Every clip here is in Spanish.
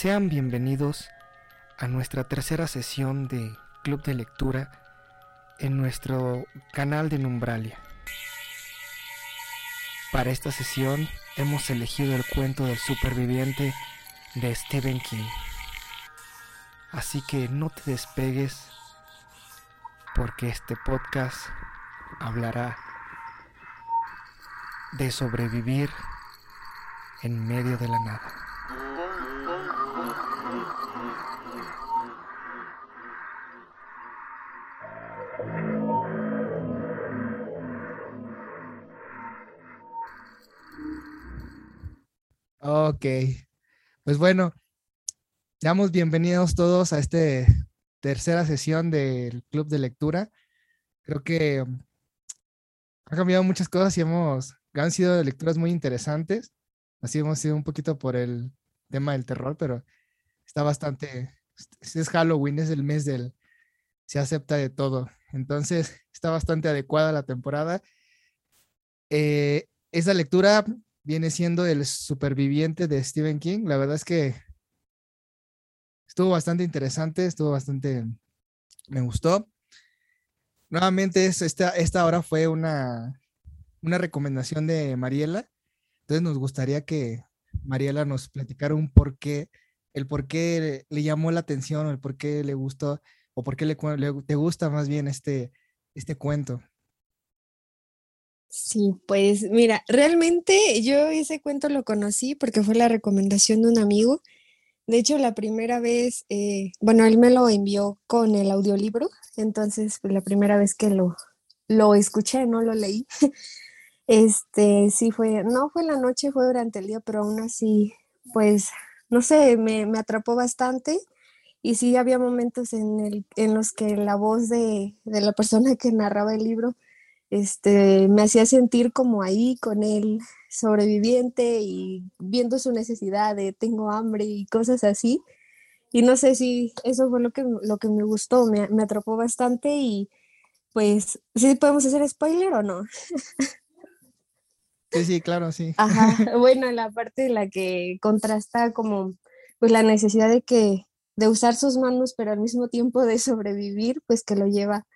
Sean bienvenidos a nuestra tercera sesión de Club de Lectura en nuestro canal de Numbralia. Para esta sesión hemos elegido el cuento del superviviente de Stephen King. Así que no te despegues porque este podcast hablará de sobrevivir en medio de la nada. Ok, pues bueno, damos bienvenidos todos a esta tercera sesión del Club de Lectura. Creo que ha cambiado muchas cosas y hemos, han sido lecturas muy interesantes. Así hemos sido un poquito por el tema del terror, pero está bastante, es Halloween, es el mes del, se acepta de todo. Entonces, está bastante adecuada la temporada. Eh, esa lectura viene siendo El superviviente de Stephen King. La verdad es que estuvo bastante interesante, estuvo bastante, me gustó. Nuevamente, esta, esta hora fue una, una recomendación de Mariela. Entonces nos gustaría que Mariela nos platicara un por qué, el por qué le llamó la atención, el por qué le gustó, o por qué le, te gusta más bien este, este cuento. Sí, pues mira, realmente yo ese cuento lo conocí porque fue la recomendación de un amigo. De hecho, la primera vez, eh, bueno, él me lo envió con el audiolibro, entonces pues, la primera vez que lo, lo escuché, no lo leí. Este, sí fue, no fue la noche, fue durante el día, pero aún así, pues, no sé, me, me atrapó bastante. Y sí había momentos en, el, en los que la voz de, de la persona que narraba el libro este, me hacía sentir como ahí con el sobreviviente y viendo su necesidad de tengo hambre y cosas así. Y no sé si eso fue lo que, lo que me gustó, me, me atrapó bastante y pues, ¿sí podemos hacer spoiler o no? Sí, sí, claro, sí. Ajá, bueno, la parte de la que contrasta como pues la necesidad de que de usar sus manos, pero al mismo tiempo de sobrevivir, pues que lo lleva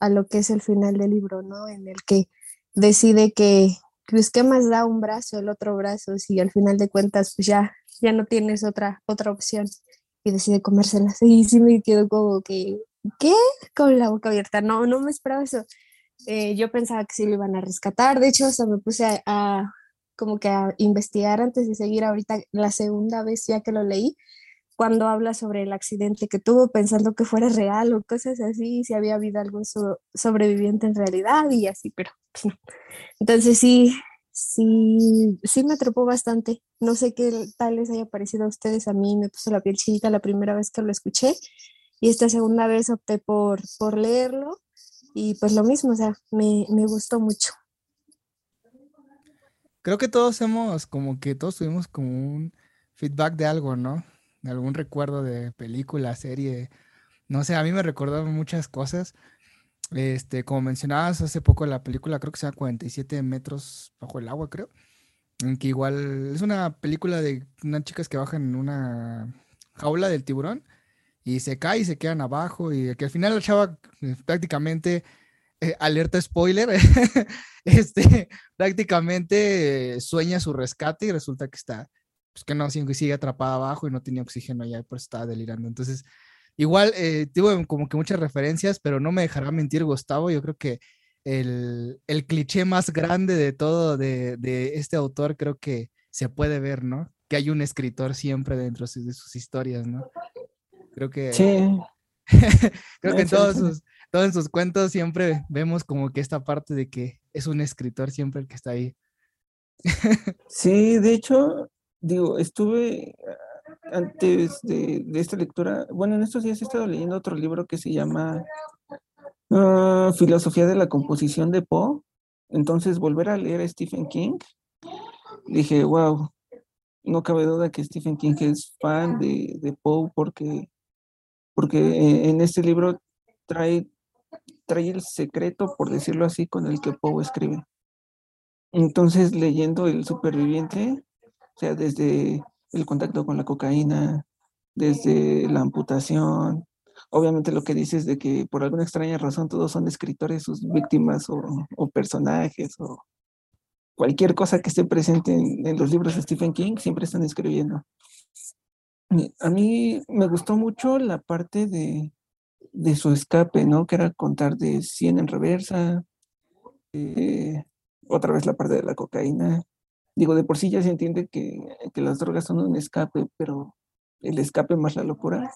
a lo que es el final del libro, ¿no? En el que decide que, pues, ¿qué más da un brazo, el otro brazo? Si al final de cuentas, pues ya, ya no tienes otra, otra opción y decide comérselas. Y sí me quedo como que, ¿qué? Con la boca abierta. No, no me esperaba eso. Eh, yo pensaba que sí lo iban a rescatar. De hecho, hasta me puse a, a, como que a investigar antes de seguir ahorita la segunda vez ya que lo leí cuando habla sobre el accidente que tuvo, pensando que fuera real o cosas así, si había habido algún sobreviviente en realidad y así, pero pues no. Entonces sí, sí, sí me atrapó bastante. No sé qué tal les haya parecido a ustedes, a mí me puso la piel chinita la primera vez que lo escuché y esta segunda vez opté por, por leerlo y pues lo mismo, o sea, me, me gustó mucho. Creo que todos hemos, como que todos tuvimos como un feedback de algo, ¿no? Algún recuerdo de película, serie. No sé, a mí me recordaron muchas cosas. Este, como mencionabas hace poco la película, creo que sea 47 metros bajo el agua, creo. En que igual es una película de unas chicas que bajan en una jaula del tiburón y se cae y se quedan abajo y que al final la chava eh, prácticamente eh, alerta spoiler, este prácticamente sueña su rescate y resulta que está pues, que no, sigue atrapada abajo y no tenía oxígeno allá, pues estaba delirando. Entonces, igual, eh, tuve como que muchas referencias, pero no me dejará mentir Gustavo, yo creo que el, el cliché más grande de todo de, de, este autor creo que se puede ver, ¿no? Que hay un escritor siempre dentro de sus historias, ¿no? Creo que... Sí. creo que en todos sus, todos en sus cuentos siempre vemos como que esta parte de que es un escritor siempre el que está ahí. sí, de hecho, digo, estuve ah, antes de, esta lectura, bueno, en estos días he estado leyendo otro libro que se llama ah, Filosofía de la Composición de Poe. Entonces, volver a leer a Stephen King, dije, wow, no cabe duda que Stephen King es fan de, de Poe porque, porque en este libro trae, trae el secreto, por decirlo así, con el que Poe escribe. Entonces, leyendo El Superviviente, o sea, desde el contacto con la cocaína, desde la amputación, obviamente lo que dices de que por alguna extraña razón todos son escritores, sus víctimas o, personajes o cualquier cosa que esté presente en, los libros de Stephen King, siempre están escribiendo. A mí me gustó mucho la parte de, su escape, ¿no? Que era contar de 100 en reversa, eh, otra vez la parte de la cocaína. Digo, de por sí ya se entiende que, que las drogas son un escape, pero el escape más la locura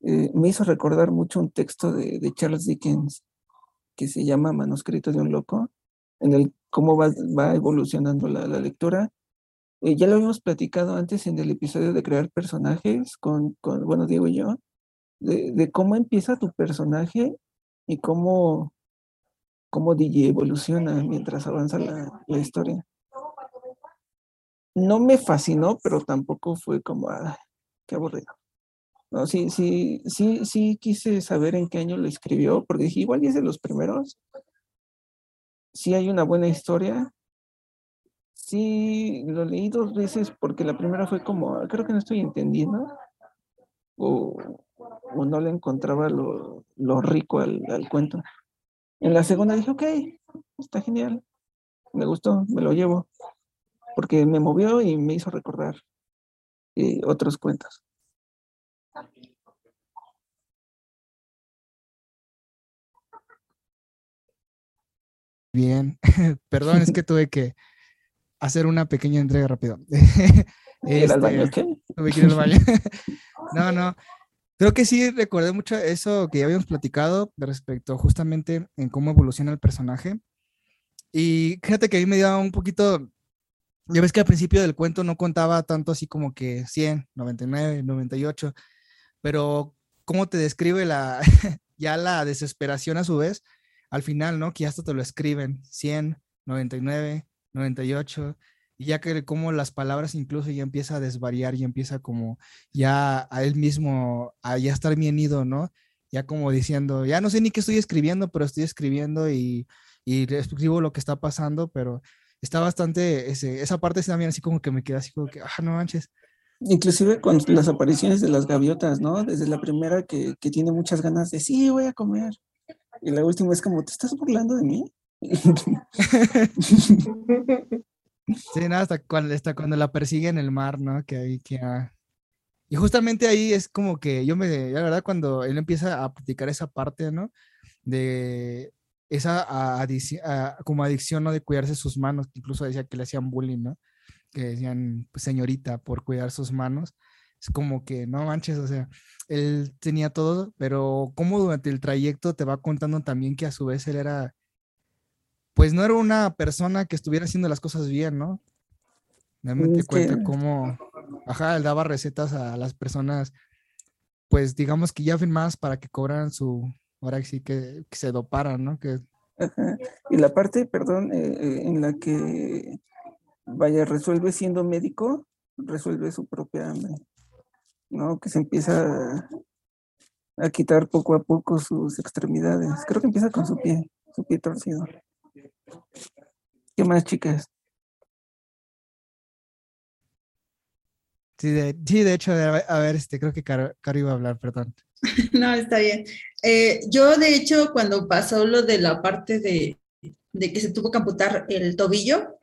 eh, me hizo recordar mucho un texto de, Charles Dickens que se llama Manuscrito de un Loco, en el cómo va, evolucionando la, lectura. Eh, ya lo habíamos platicado antes en el episodio de crear personajes con, bueno, Diego y yo, de, cómo empieza tu personaje y cómo, cómo DJ evoluciona mientras avanza la, la historia. No me fascinó, pero tampoco fue como, ah, qué aburrido. No, sí, sí, sí, sí quise saber en qué año lo escribió, porque dije, igual es de los primeros. Sí hay una buena historia. Sí, lo leí dos veces porque la primera fue como, creo que no estoy entendiendo. O, no le encontraba lo, rico al, cuento. En la segunda dije, ok, está genial. Me gustó, me lo llevo. Porque me movió y me hizo recordar eh, otros cuentos. Bien, perdón, es que tuve que hacer una pequeña entrega rápido. al baño este, Tuve que ir al baño. no, no. Creo que sí recordé mucho eso que ya habíamos platicado respecto justamente en cómo evoluciona el personaje. Y fíjate que a mí me dio un poquito, ya ves que al principio del cuento no contaba tanto así como que 100, 99, 98, pero cómo te describe la, ya la desesperación a su vez al final, ¿no? Que hasta te lo escriben, 100, 99, 98, y ya que como las palabras incluso ya empieza a desvariar y empieza como ya a él mismo a ya estar bien ido, ¿no? Ya como diciendo, ya no sé ni qué estoy escribiendo, pero estoy escribiendo y, y escribo lo que está pasando, pero está bastante, ese, esa parte también así como que me queda así como que, ah, no manches. Inclusive con las apariciones de las gaviotas, ¿no? Desde la primera que, que tiene muchas ganas de, sí, voy a comer. Y la última es como, ¿te estás burlando de mí? sí, nada, hasta cuando, hasta cuando la persigue en el mar, ¿no? Que ahí que... Ah. Y justamente ahí es como que yo me, la verdad, cuando él empieza a practicar esa parte, ¿no? De esa como adicción, ¿no? De cuidarse sus manos, que incluso decía que le hacían bullying, ¿no? Que decían, pues, señorita, por cuidar sus manos es como que no manches, o sea, él tenía todo, pero como durante el trayecto te va contando también que a su vez él era, pues no era una persona que estuviera haciendo las cosas bien, ¿no? Realmente cuenta cómo, ajá, él daba recetas a las personas, pues digamos que ya firmadas para que cobraran su, ahora sí que, se doparan, ¿no? Que... Y la parte, perdón, eh, eh, en la que, vaya, resuelve siendo médico, resuelve su propia ¿no? Que se empieza a, quitar poco a poco sus extremidades. Creo que empieza con su pie, su pie torcido. ¿Qué más, chicas? Sí, de, de hecho, a ver, este, creo que Caro, iba a hablar, perdón. No, está bien. Eh, yo, de hecho, cuando pasó lo de la parte de, de que se tuvo que amputar el tobillo,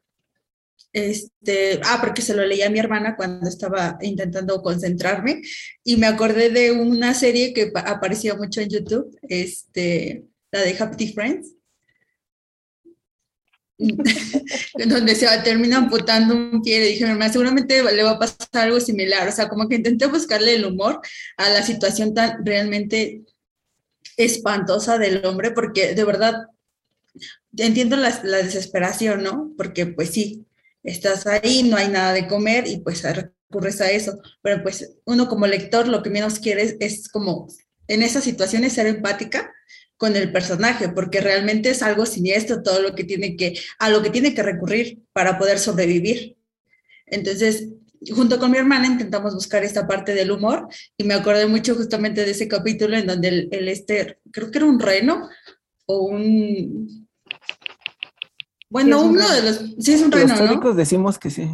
este, ah, porque se lo leía a mi hermana cuando estaba intentando concentrarme y me acordé de una serie que aparecía mucho en YouTube, este, la de Happy Friends, donde se termina amputando un pie. Le dije, hermana, seguramente le va a pasar algo similar. O sea, como que intenté buscarle el humor a la situación tan realmente espantosa del hombre, porque de verdad entiendo la, la desesperación, ¿no? Porque pues sí, estás ahí, no hay nada de comer y pues recurres a eso. Pero pues uno como lector lo que menos quiere es, como en esas situaciones ser empática con el personaje, porque realmente es algo siniestro todo lo que tiene que, a lo que tiene que recurrir para poder sobrevivir. Entonces, junto con mi hermana intentamos buscar esta parte del humor y me acordé mucho justamente de ese capítulo en donde el, el este, creo que era un reno o un, bueno, uno de los. Sí, es un reno. Los decimos que sí.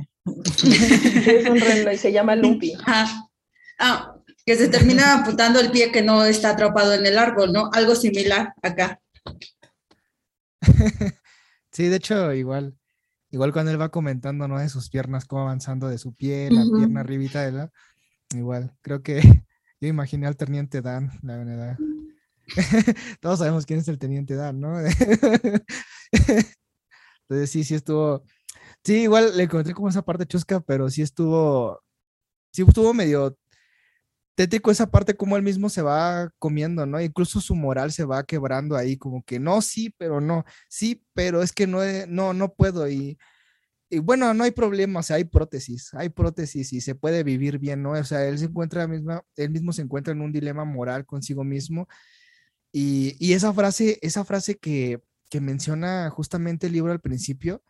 sí. es un reno y se llama Lumpy. Ah, que se termina amputando el pie que no está atrapado en el árbol, ¿no? Algo similar acá. Sí, de hecho, igual, igual cuando él va comentando, ¿no? De sus piernas, cómo avanzando de su pie, la pierna arribita de la, igual, creo que yo imaginé al teniente Dan, la verdad. Todos sabemos quién es el teniente Dan, ¿no? Entonces sí, sí estuvo, sí, igual le encontré como esa parte chusca, pero sí estuvo, sí estuvo medio tétrico esa parte como él mismo se va comiendo, ¿no? Incluso su moral se va quebrando ahí, como que no, sí, pero no, sí, pero es que no, no, no puedo y, y bueno, no hay problema, o sea, hay prótesis, hay prótesis y se puede vivir bien, ¿no? O sea, él se encuentra misma, él mismo se encuentra en un dilema moral consigo mismo y, y esa frase, esa frase que, que menciona justamente el libro al principio,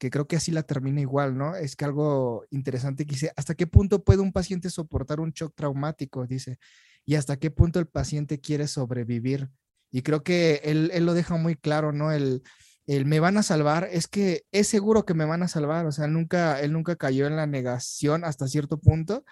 que creo que así la termina igual, ¿no? Es que algo interesante que dice, ¿hasta qué punto puede un paciente soportar un shock traumático? Dice, y hasta qué punto el paciente quiere sobrevivir. Y creo que él, él lo deja muy claro, ¿no? El, el, me van a salvar, es que es seguro que me van a salvar, o sea, nunca, él nunca cayó en la negación hasta cierto punto,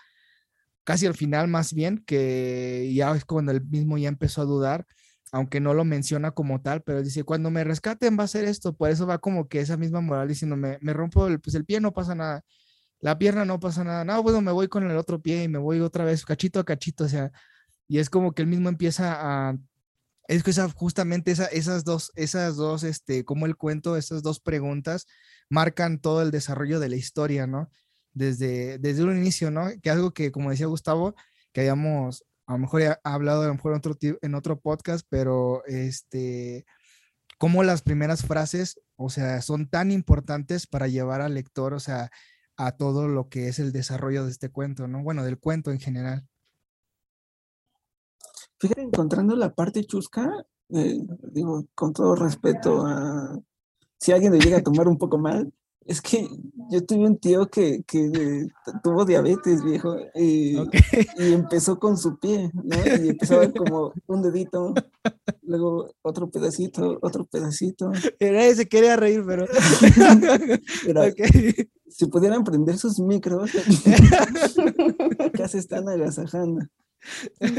casi al final más bien, que ya es cuando él mismo ya empezó a dudar aunque no lo menciona como tal, pero dice, cuando me rescaten va a ser esto, por eso va como que esa misma moral diciendo, me, rompo el, pues el pie, no pasa nada, la pierna no pasa nada, no, bueno, me voy con el otro pie y me voy otra vez, cachito a cachito, o sea, y es como que él mismo empieza a, es que esa, justamente esa, esas dos, esas dos, este, como el cuento, esas dos preguntas marcan todo el desarrollo de la historia, ¿no? Desde, desde un inicio, ¿no? Que algo que, como decía Gustavo, que habíamos a lo mejor he hablado a lo mejor en otro, podcast, pero este, como las primeras frases, o sea, son tan importantes para llevar al lector, o sea, a todo lo que es el desarrollo de este cuento, ¿no? Bueno, del cuento en general. Fíjate, encontrando la parte chusca, eh, digo, con todo respeto a si alguien le llega a tomar un poco mal, es que yo tuve un tío que, que tuvo diabetes, viejo, y, empezó con su pie, ¿no? Y empezaba como un dedito, luego otro pedacito, otro pedacito. Era ese, quería reír, pero... Si pudieran prender sus micros, acá se están agasajando.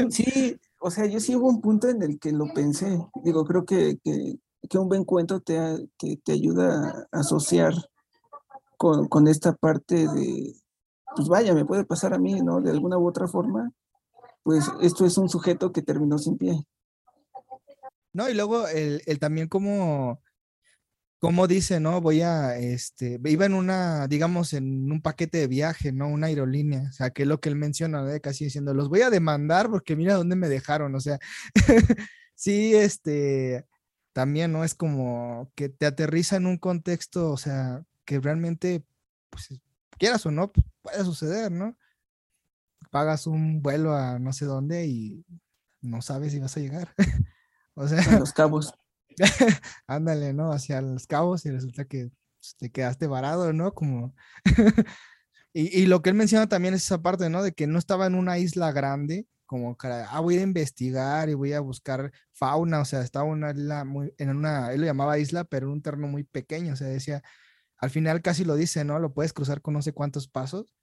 Sí, o sea, yo sí hubo un punto en el que lo pensé. Digo, creo que, que, que un buen cuento te, te, te ayuda a asociar con, esta parte de, pues vaya, me puede pasar a mí, ¿no? De alguna u otra forma, pues esto es un sujeto que terminó sin pie. No, y luego el, también como, como dice, ¿no? Voy a, este, iba en una, digamos, en un paquete de viaje, ¿no? Una aerolínea, o sea, que es lo que él menciona, ¿no? Casi diciendo, los voy a demandar porque mira dónde me dejaron, o sea, sí, este, también, ¿no? Es como que te aterriza en un contexto, o sea, que realmente, pues, quieras o no, puede suceder, ¿no? Pagas un vuelo a no sé dónde y no sabes si vas a llegar. o sea, a los cabos. ándale, ¿no? Hacia los cabos y resulta que pues, te quedaste varado, ¿no? Como... y, y, lo que él menciona también es esa parte, ¿no? De que no estaba en una isla grande, como, ah, voy a investigar y voy a buscar fauna, o sea, estaba una isla muy, en una, él lo llamaba isla, pero en un terreno muy pequeño, o sea, decía, al final casi lo dice, ¿no? Lo puedes cruzar con no sé cuántos pasos.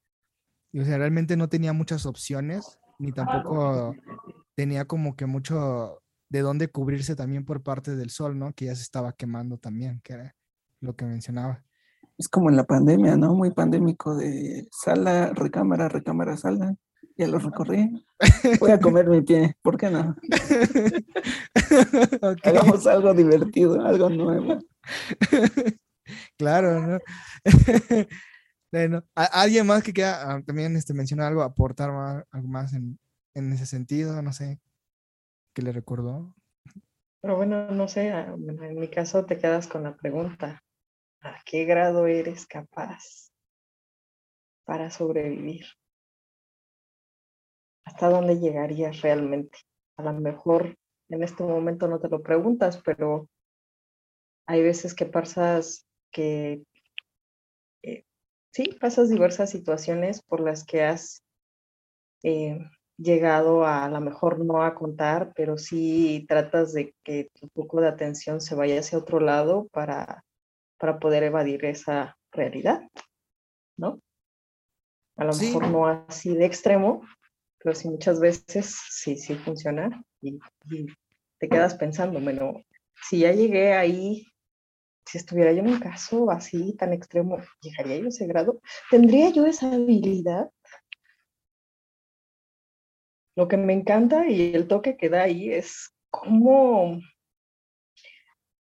Y o sea, realmente no tenía muchas opciones, ni tampoco tenía como que mucho de dónde cubrirse también por parte del sol, ¿no? Que ya se estaba quemando también, que era lo que mencionaba. Es como en la pandemia, ¿no? Muy pandémico de sala, recámara, recámara, sala. Ya lo recorrí. Voy a comer mi pie, ¿por qué no? Hagamos algo divertido, algo nuevo. claro, ¿no? bueno, ¿alguien más que quiera ah, también este, mencionar algo, aportar algo más en, ese sentido? No sé, ¿qué le recordó? Pero bueno, no sé, ah, en mi caso te quedas con la pregunta, ¿a qué grado eres capaz para sobrevivir? ¿Hasta dónde llegarías realmente? A lo mejor en este momento no te lo preguntas, pero hay veces que pasas que eh, sí, pasas diversas situaciones por las que has eh, llegado a, a lo mejor no a contar, pero sí tratas de que tu poco de atención se vaya hacia otro lado para, para poder evadir esa realidad, ¿no? A lo mejor no así de extremo, pero sí muchas veces sí, sí funciona y, te quedas pensando, bueno, si ya llegué ahí, si estuviera yo en un caso así tan extremo, ¿llegaría yo a ese grado? ¿Tendría yo esa habilidad? Lo que me encanta y el toque que da ahí es cómo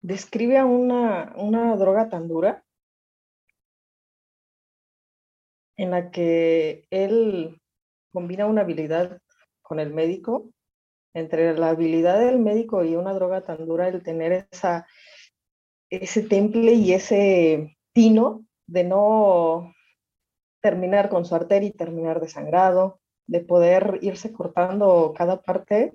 describe a una, una droga tan dura en la que él combina una habilidad con el médico, entre la habilidad del médico y una droga tan dura, el tener esa, ese temple y ese tino de no terminar con su arteria y terminar desangrado, de poder irse cortando cada parte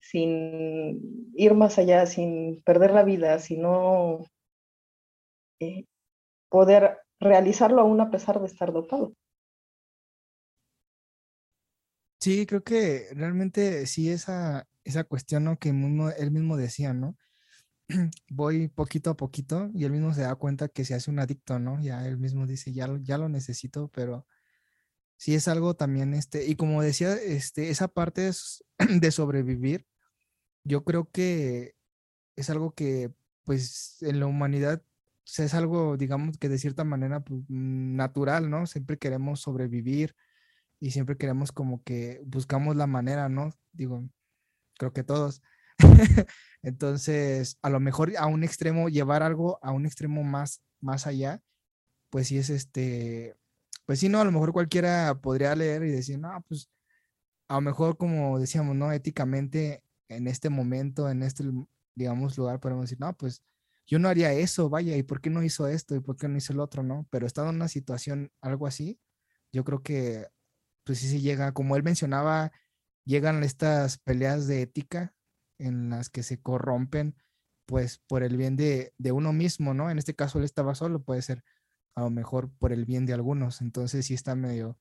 sin ir más allá, sin perder la vida, sino eh, poder realizarlo aún a pesar de estar dopado. Sí, creo que realmente sí esa, esa cuestión ¿no? que él mismo decía, ¿no? Voy poquito a poquito y él mismo se da cuenta que se hace un adicto, ¿no? Ya él mismo dice, ya, ya lo necesito, pero sí es algo también, este, y como decía, este, esa parte de sobrevivir, yo creo que es algo que, pues, en la humanidad es algo, digamos, que de cierta manera pues, natural, ¿no? Siempre queremos sobrevivir y siempre queremos como que buscamos la manera, ¿no? Digo, creo que todos. Entonces, a lo mejor a un extremo, llevar algo a un extremo más, más allá, pues sí es este, pues sí, no, a lo mejor cualquiera podría leer y decir, no, pues a lo mejor como decíamos, ¿no? Éticamente, en este momento, en este, digamos, lugar, podemos decir, no, pues yo no haría eso, vaya, ¿y por qué no hizo esto? ¿Y por qué no hizo el otro? ¿No? Pero estando en una situación algo así, yo creo que, pues sí se llega, como él mencionaba, llegan estas peleas de ética en las que se corrompen, pues por el bien de, de uno mismo, ¿no? En este caso él estaba solo, puede ser a lo mejor por el bien de algunos, entonces sí está medio,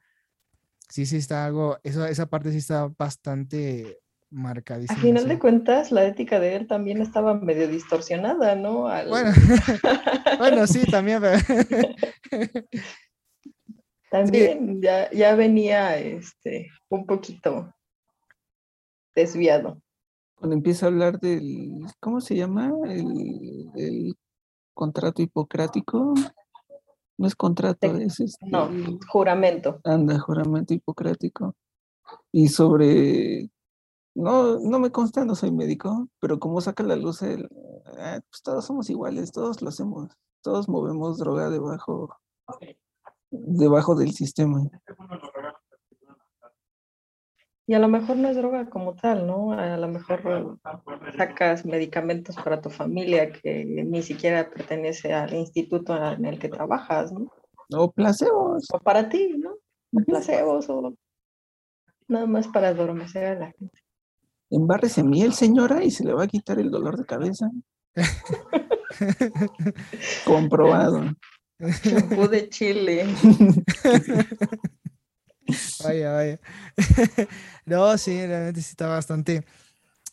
sí, sí está algo, eso, esa parte sí está bastante marcadísimo. A final de cuentas, la ética de él también estaba medio distorsionada, ¿no? Bueno, bueno, sí, también. también ya, ya venía este, un poquito desviado. Cuando empieza a hablar del, ¿cómo se llama? El, el contrato hipocrático. No es contrato, es este, No, juramento. Anda, juramento hipocrático. Y sobre no, no me consta, no soy médico, pero como saca la luz el, ah, pues todos somos iguales, todos lo hacemos, todos movemos droga debajo, debajo del sistema. Y a lo mejor no es droga como tal, ¿no? A lo mejor sacas medicamentos para tu familia que ni siquiera pertenece al instituto en el que trabajas, ¿no? O placebos. O para ti, ¿no? Placebos o nada más para adormecer a la gente. Embárrese miel, señora, y se le va a quitar el dolor de cabeza. Comprobado. Champú de chile. vaya, vaya. no, sí, realmente sí está bastante,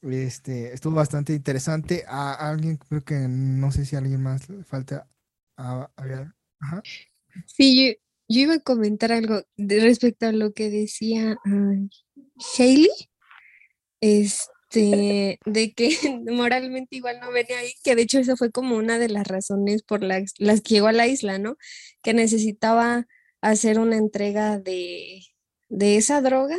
este, estuvo bastante interesante. A, alguien, creo que no sé si a alguien más le falta. A, ver. Ajá. Sí, yo, iba a comentar algo respecto a lo que decía uh, este, de que moralmente igual no venía ahí, que de hecho esa fue como una de las razones por las que llegó a la isla, ¿no? Que necesitaba hacer una entrega de, de esa droga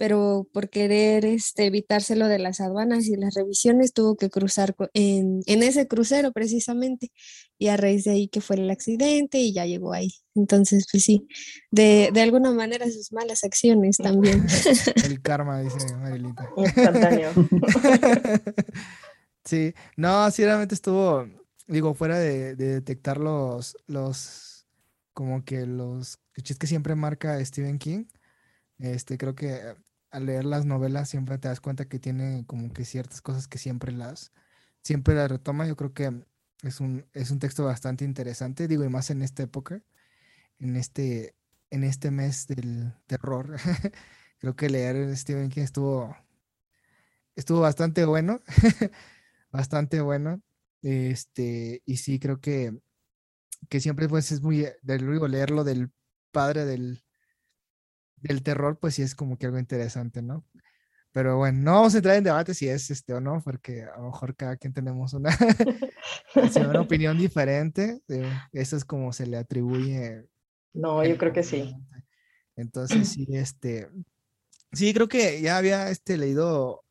pero por querer este, evitárselo de las aduanas y las revisiones tuvo que cruzar en, en, ese crucero precisamente y a raíz de ahí que fue el accidente y ya llegó ahí. Entonces, pues sí, de, de alguna manera sus malas acciones también. el karma, dice Marilita. Instantáneo. sí, no, sí, realmente estuvo, digo, fuera de, de detectar los, los, como que los clichés que siempre marca Stephen King. Este, creo que al leer las novelas siempre te das cuenta que tiene como que ciertas cosas que siempre las, siempre las retoma. Yo creo que es un, es un texto bastante interesante, digo, y más en esta época, en este, en este mes del terror. creo que leer Stephen King estuvo, estuvo bastante bueno, bastante bueno. Este, y sí, creo que, que siempre pues es muy, del luego leerlo del padre del, del terror, pues sí es como que algo interesante, ¿no? Pero bueno, no vamos a entrar en debate si es este o no, porque a lo mejor cada quien tenemos una, una opinión diferente. Eso es como se le atribuye. No, yo creo que sí. Entonces, sí, este, sí, creo que ya había este, leído,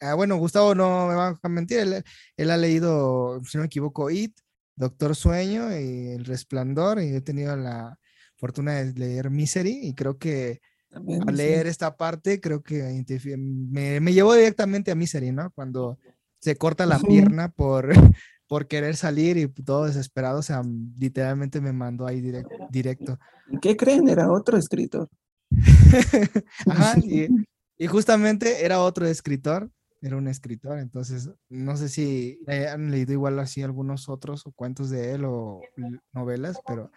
ah, bueno, Gustavo no me va a mentir, él, él, ha leído, si no me equivoco, It, Doctor Sueño y El Resplandor, y he tenido la fortuna de leer Misery, y creo que al leer esta parte, creo que me, me, llevó directamente a Misery, ¿no? Cuando se corta la pierna por, por querer salir y todo desesperado, o sea, literalmente me mandó ahí directo. ¿Qué creen? Era otro escritor. Ajá, y, y, justamente era otro escritor, era un escritor, entonces no sé si han leído igual así algunos otros o cuentos de él o novelas, pero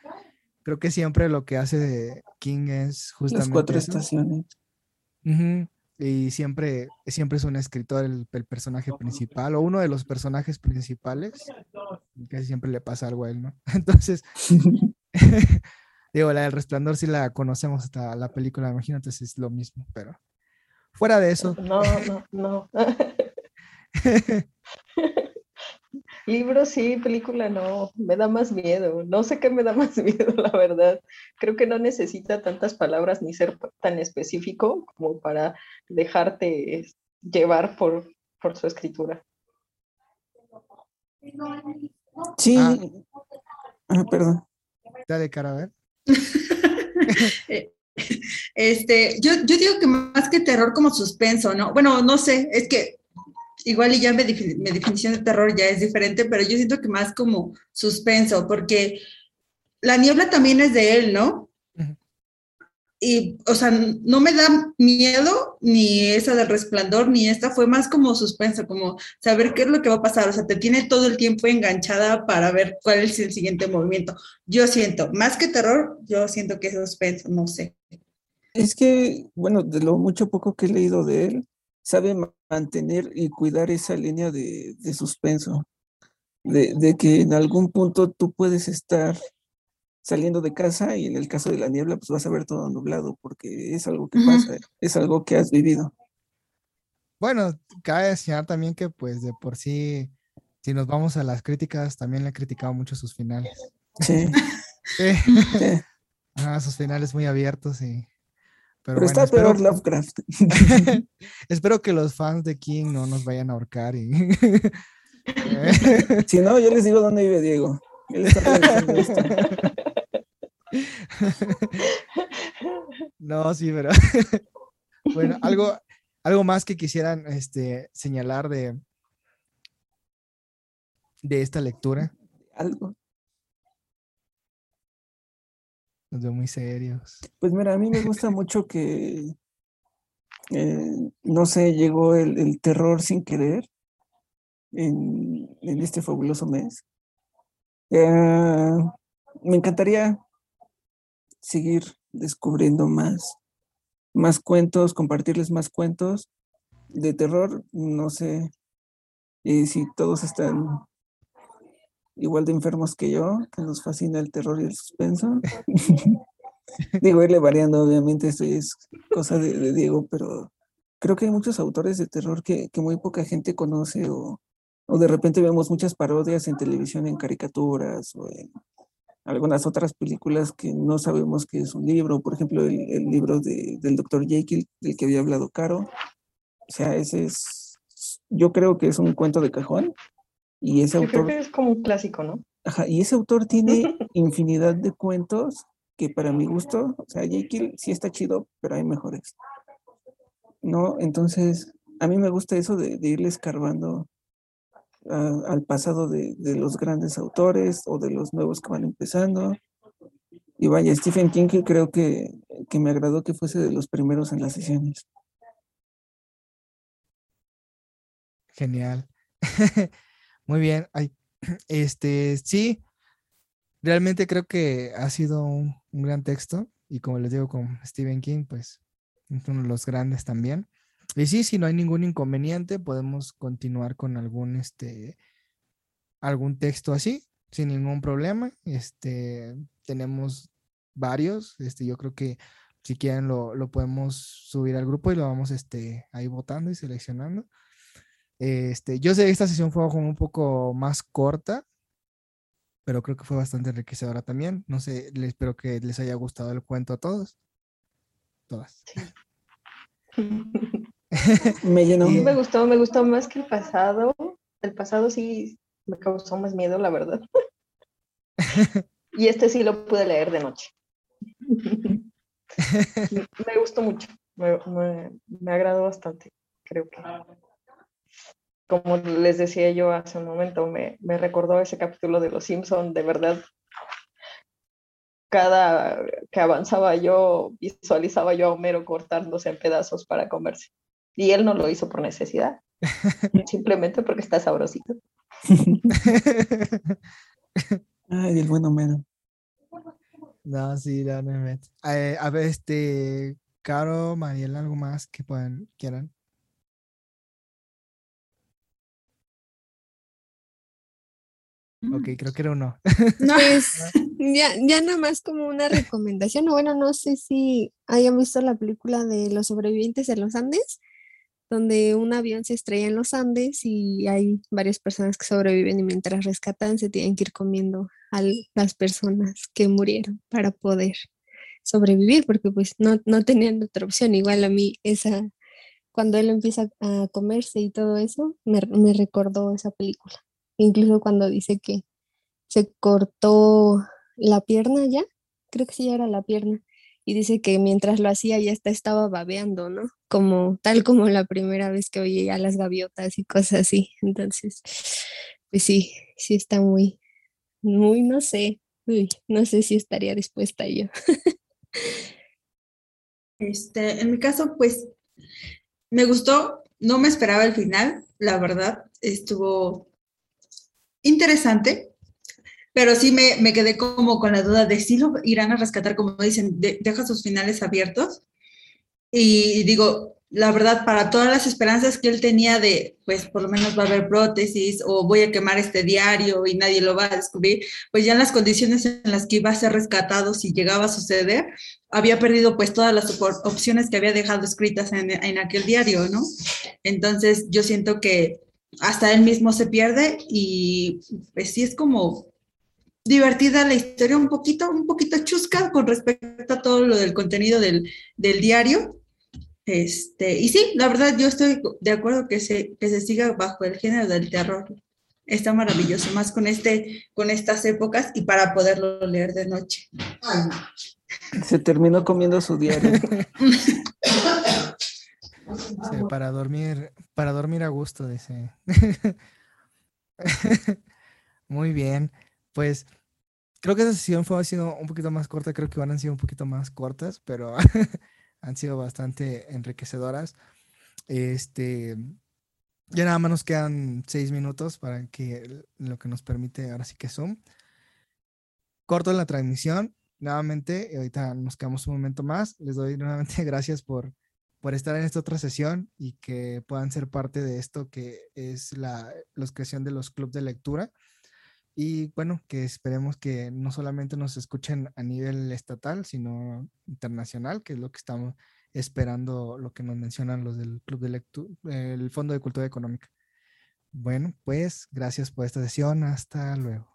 creo que siempre lo que hace King es justamente. Las cuatro estaciones. Y siempre, siempre es un escritor el, personaje principal o uno de los personajes principales. Casi siempre le pasa algo a él, ¿no? Entonces, digo, la del resplandor sí la conocemos hasta la película, imagínate, es lo mismo, pero fuera de eso. No, no, no. Libro sí, película no, me da más miedo. No sé qué me da más miedo, la verdad. Creo que no necesita tantas palabras ni ser tan específico como para dejarte llevar por, por su escritura. Sí. Ah, ah perdón. Dale, cara, a ver. este, yo, yo digo que más que terror como suspenso, ¿no? Bueno, no sé, es que igual y ya mi, definición de terror ya es diferente, pero yo siento que más como suspenso, porque la niebla también es de él, ¿no? Y, o sea, no me da miedo ni esa del resplandor, ni esta, fue más como suspenso, como saber qué es lo que va a pasar, o sea, te tiene todo el tiempo enganchada para ver cuál es el siguiente movimiento. Yo siento, más que terror, yo siento que es suspenso, no sé. Es que, bueno, de lo mucho poco que he leído de él, sabe mantener y cuidar esa línea de, suspenso, de, que en algún punto tú puedes estar saliendo de casa y en el caso de la niebla pues vas a ver todo nublado porque es algo que pasa, es algo que has vivido. Bueno, cabe enseñar también que pues de por sí, si nos vamos a las críticas, también le he criticado mucho sus finales. Sí. sus finales muy abiertos y pero, está peor Lovecraft. espero que los fans de King no nos vayan a ahorcar. Y... si no, yo les digo dónde vive Diego. no, sí, pero bueno, algo, algo más que quisieran este, señalar de, de esta lectura. Algo. Nos veo muy serios. Pues mira, a mí me gusta mucho que, eh, no sé, llegó el, terror sin querer en, este fabuloso mes. Eh, me encantaría seguir descubriendo más, más cuentos, compartirles más cuentos de terror. No sé eh, si todos están igual de enfermos que yo, que nos fascina el terror y el suspenso. Digo, irle variando, obviamente, esto es cosa de, Diego, pero creo que hay muchos autores de terror que, muy poca gente conoce o, de repente vemos muchas parodias en televisión, en caricaturas o en algunas otras películas que no sabemos que es un libro, por ejemplo, el, libro del doctor Jekyll, del que había hablado Caro. O sea, ese es, yo creo que es un cuento de cajón y ese autor... es como un clásico, ¿no? Ajá, y ese autor tiene infinidad de cuentos que para mi gusto, o sea, Jekyll sí está chido, pero hay mejores. ¿No? Entonces, a mí me gusta eso de, irle escarbando al pasado de, los grandes autores o de los nuevos que van empezando. Y vaya, Stephen King creo que, que me agradó que fuese de los primeros en las sesiones. Genial. Muy bien. este, sí, realmente creo que ha sido un, gran texto y como les digo con Stephen King, pues es uno de los grandes también. Y sí, si no hay ningún inconveniente, podemos continuar con algún, este, algún texto así, sin ningún problema. Este, tenemos varios. Este, yo creo que si quieren lo, lo, podemos subir al grupo y lo vamos este, ahí votando y seleccionando. Este, yo sé que esta sesión fue como un poco más corta, pero creo que fue bastante enriquecedora también. No sé, espero que les haya gustado el cuento a todos. Todas. me llenó. me gustó, me gustó más que el pasado. El pasado sí me causó más miedo, la verdad. y este sí lo pude leer de noche. me gustó mucho, me, me, agradó bastante, creo que. Como les decía yo hace un momento, me, me recordó ese capítulo de Los Simpson, de verdad. Cada que avanzaba yo, visualizaba yo a Homero cortándose en pedazos para comerse. Y él no lo hizo por necesidad, simplemente porque está sabrosito. Ay, el buen Homero. No, sí, no, me eh, a ver, este, Caro, Mariela, ¿algo más que puedan, quieran? Ok, creo que era uno. Pues ya, ya nada más como una recomendación, bueno, no sé si hayan visto la película de los sobrevivientes de los Andes, donde un avión se estrella en los Andes y hay varias personas que sobreviven y mientras rescatan se tienen que ir comiendo a las personas que murieron para poder sobrevivir, porque pues no, no tenían otra opción. Igual a mí esa, cuando él empieza a comerse y todo eso, me, me recordó esa película. Incluso cuando dice que se cortó la pierna ya, creo que sí era la pierna, y dice que mientras lo hacía ya hasta estaba babeando, ¿no? Como tal como la primera vez que oía las gaviotas y cosas así. Entonces, pues sí, sí está muy, muy, no sé, no sé si estaría dispuesta yo. Este, en mi caso, pues me gustó, no me esperaba el final, la verdad, estuvo interesante, pero sí me, me, quedé como con la duda de si lo irán a rescatar, como dicen, deja sus finales abiertos. Y digo, la verdad, para todas las esperanzas que él tenía de, pues por lo menos va a haber prótesis o voy a quemar este diario y nadie lo va a descubrir, pues ya en las condiciones en las que iba a ser rescatado si llegaba a suceder, había perdido pues todas las opciones que había dejado escritas en, en aquel diario, ¿no? Entonces yo siento que hasta él mismo se pierde y pues sí es como divertida la historia, un poquito, un poquito chusca con respecto a todo lo del contenido del, del diario. Este, y sí, la verdad yo estoy de acuerdo que se, que se siga bajo el género del terror. Está maravilloso, más con, este, con estas épocas y para poderlo leer de noche. Se terminó comiendo su diario. para dormir, para dormir a gusto, dice. Muy bien. Pues creo que esa sesión fue sido un poquito más corta, creo que van a sido un poquito más cortas, pero han sido bastante enriquecedoras. Este, ya nada más nos quedan seis minutos para que lo que nos permite ahora sí que Zoom. Corto la transmisión. Nuevamente, ahorita nos quedamos un momento más. Les doy nuevamente gracias por, por estar en esta otra sesión y que puedan ser parte de esto que es la, la creación de los clubes de lectura. Y bueno, que esperemos que no solamente nos escuchen a nivel estatal, sino internacional, que es lo que estamos esperando, lo que nos mencionan los del Club de Lectura, el Fondo de Cultura Económica. Bueno, pues gracias por esta sesión. Hasta luego.